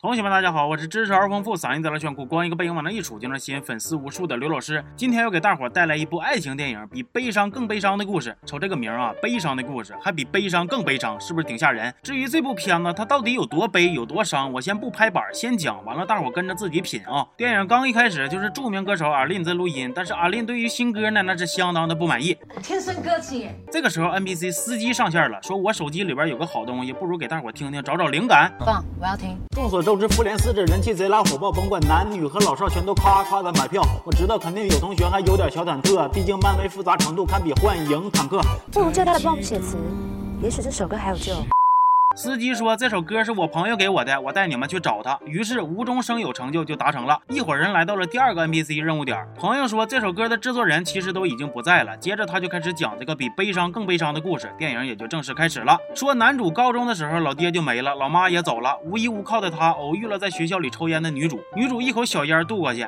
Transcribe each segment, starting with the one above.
同学们，大家好，我是知识而丰富、嗓音贼拉炫酷、光一个背影往那一杵就能吸引粉丝无数的刘老师。今天要给大伙带来一部爱情电影，比悲伤更悲伤的故事。瞅这个名啊，悲伤的故事，还比悲伤更悲伤，是不是挺吓人？至于这部片子它到底有多悲、有多伤，我先不拍板，先讲完了，大伙跟着自己品啊。电影刚一开始就是著名歌手阿令在录音，但是阿令对于新歌呢，那是相当的不满意。天生歌姬。这个时候 NPC 司机上线了，说我手机里边有个好东西，不如给大伙听听，找找灵感。放，我要听。众所周知，复联四这人气贼拉火爆，甭管男女和老少，全都夸夸的买票。我知道肯定有同学还有点小忐忑，毕竟漫威复杂程度堪比幻影坦克。不如叫他帮我们写词，也许这首歌还有救。司机说：“这首歌是我朋友给我的，我带你们去找他。”于是无中生有，成就就达成了。一伙人来到了第二个 NPC 任务点。朋友说：“这首歌的制作人其实都已经不在了。”接着他就开始讲这个比悲伤更悲伤的故事。电影也就正式开始了。说男主高中的时候，老爹就没了，老妈也走了，无依无靠的他偶遇了在学校里抽烟的女主。女主一口小烟渡过去。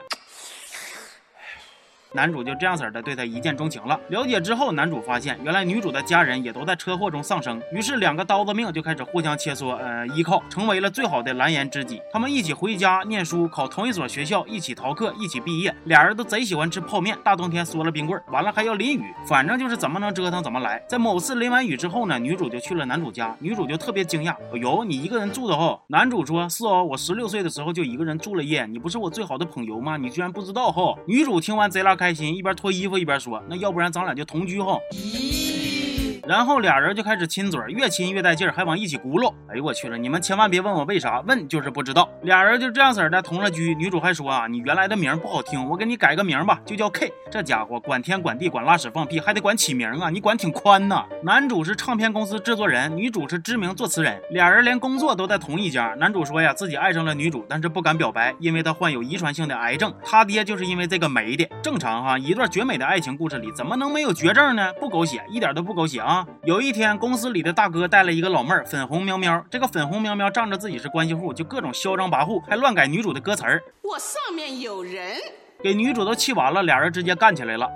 男主就这样式的对她一见钟情了。了解之后，男主发现原来女主的家人也都在车祸中丧生，于是两个刀子命就开始互相切磋，呃，依靠，成为了最好的蓝颜知己。他们一起回家念书，考同一所学校，一起逃课，一起毕业。俩人都贼喜欢吃泡面，大冬天缩了冰棍，完了还要淋雨，反正就是怎么能折腾怎么来。在某次淋完雨之后呢，女主就去了男主家，女主就特别惊讶，哟，你一个人住的哦？男主说是哦，我十六岁的时候就一个人住了夜，你不是我最好的朋友吗？你居然不知道吼？女主听完贼拉开心，一边脱衣。服一边说，那要不然咱俩就同居后。然后俩人就开始亲嘴，越亲越带劲儿，还往一起轱辘。哎呦我去了！你们千万别问我为啥，问就是不知道。俩人就这样式的同了居。女主还说啊，你原来的名不好听，我给你改个名吧，就叫 K。这家伙管天管地管拉屎放屁，还得管起名啊，你管挺宽呐。男主是唱片公司制作人，女主是知名作词人，俩人连工作都在同一家。男主说呀，自己爱上了女主，但是不敢表白，因为他患有遗传性的癌症。他爹就是因为这个没的。正常哈，一段绝美的爱情故事里怎么能没有绝症呢？不狗血，一点都不狗血啊。有一天。公司里的大哥带了一个老妹儿，粉红喵喵。这个粉红喵喵仗着自己是关系户，就各种嚣张跋扈，还乱改女主的歌词儿。我上面有人，给女主都气完了，俩人直接干起来了。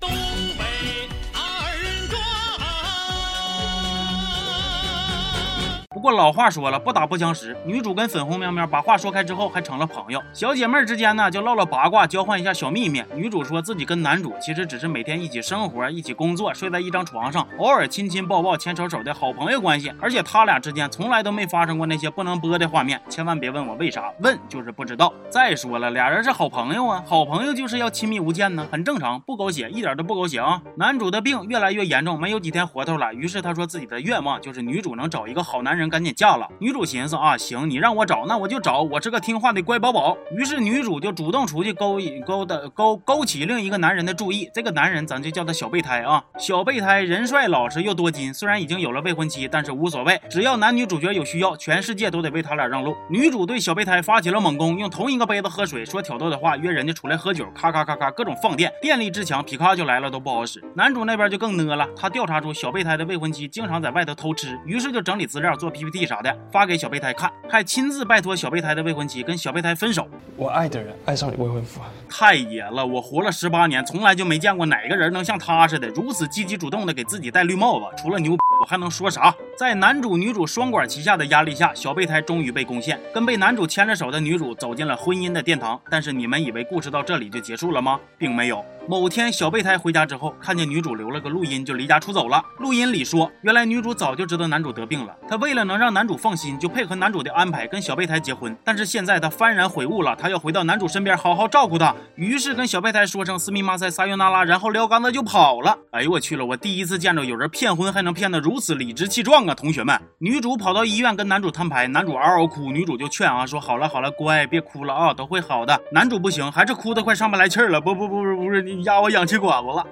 过老话说了，不打不相识。女主跟粉红喵喵把话说开之后，还成了朋友。小姐妹之间呢，就唠唠八卦，交换一下小秘密。女主说自己跟男主其实只是每天一起生活、一起工作，睡在一张床上，偶尔亲亲抱抱、牵手手的好朋友关系。而且他俩之间从来都没发生过那些不能播的画面。千万别问我为啥，问就是不知道。再说了，俩人是好朋友啊，好朋友就是要亲密无间呢，很正常，不狗血，一点都不狗血啊。男主的病越来越严重，没有几天活头了。于是他说自己的愿望就是女主能找一个好男人。赶紧嫁了。女主寻思啊，行，你让我找，那我就找。我是个听话的乖宝宝。于是女主就主动出去勾引、勾搭、勾勾起另一个男人的注意。这个男人咱就叫他小备胎啊。小备胎人帅老实又多金，虽然已经有了未婚妻，但是无所谓，只要男女主角有需要，全世界都得为他俩让路。女主对小备胎发起了猛攻，用同一个杯子喝水，说挑逗的话，约人家出来喝酒，咔咔咔咔各种放电，电力之强，皮卡就来了都不好使。男主那边就更呢了，他调查出小备胎的未婚妻经常在外头偷吃，于是就整理资料做 PPT 啥。发给小备胎看，还亲自拜托小备胎的未婚妻跟小备胎分手。我爱的人爱上你未婚夫，太野了！我活了十八年，从来就没见过哪个人能像他似的如此积极主动的给自己戴绿帽子。除了牛，我还能说啥？在男主女主双管齐下的压力下，小备胎终于被攻陷，跟被男主牵着手的女主走进了婚姻的殿堂。但是你们以为故事到这里就结束了吗？并没有。某天，小备胎回家之后，看见女主留了个录音，就离家出走了。录音里说，原来女主早就知道男主得病了，她为了能让男主放心，就配合男主的安排跟小备胎结婚。但是现在她幡然悔悟了，她要回到男主身边好好照顾他。于是跟小备胎说声斯密马塞撒尤那拉，然后撩杆子就跑了。哎呦我去了，我第一次见着有人骗婚还能骗得如如此理直气壮。啊，同学们，女主跑到医院跟男主摊牌，男主嗷嗷哭，女主就劝啊，说好了好了，乖，别哭了啊，都会好的。男主不行，还是哭得快上不来气了，不不不不不是，你压我氧气管子了。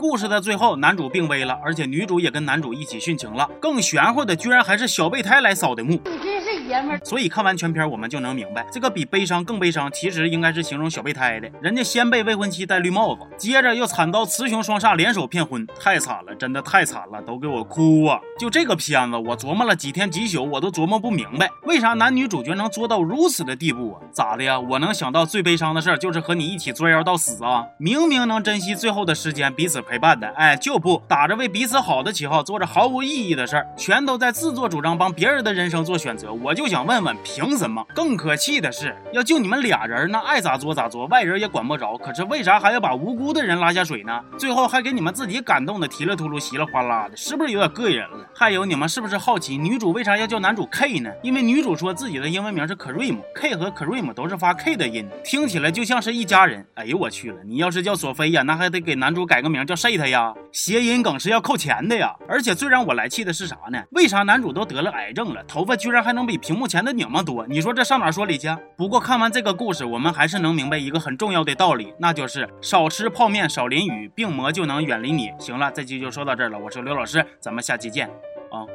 故事的最后，男主病危了，而且女主也跟男主一起殉情了。更玄乎的，居然还是小备胎来扫的墓。爷们所以看完全片，我们就能明白，这个比悲伤更悲伤，其实应该是形容小备胎的。人家先被未婚妻戴绿帽子，接着又惨遭雌雄双煞联手骗婚，太惨了，真的太惨了，都给我哭啊！就这个片子，我琢磨了几天几宿，我都琢磨不明白，为啥男女主角能做到如此的地步啊？咋的呀？我能想到最悲伤的事儿，就是和你一起作妖到死啊！明明能珍惜最后的时间，彼此陪伴的，哎，就不打着为彼此好的旗号，做着毫无意义的事儿，全都在自作主张帮别人的人生做选择，我就。就想问问，凭什么？更可气的是，要就你们俩人，那爱咋作咋作，外人也管不着。可是为啥还要把无辜的人拉下水呢？最后还给你们自己感动的提了秃噜，稀里哗啦的，是不是有点膈应人了？还有，你们是不是好奇女主为啥要叫男主 K 呢？因为女主说自己的英文名是 Cream，K 和 Cream 都是发 K 的音，听起来就像是一家人。哎呦我去了，你要是叫索菲呀，那还得给男主改个名叫 Shit 呀，谐音梗是要扣钱的呀。而且最让我来气的是啥呢？为啥男主都得了癌症了，头发居然还能比屏幕前的你们多？你说这上哪说理去？不过看完这个故事，我们还是能明白一个很重要的道理，那就是少吃泡面，少淋雨，病魔就能远离你。行了，这期就说到这儿了，我是刘老师，咱们下期见啊。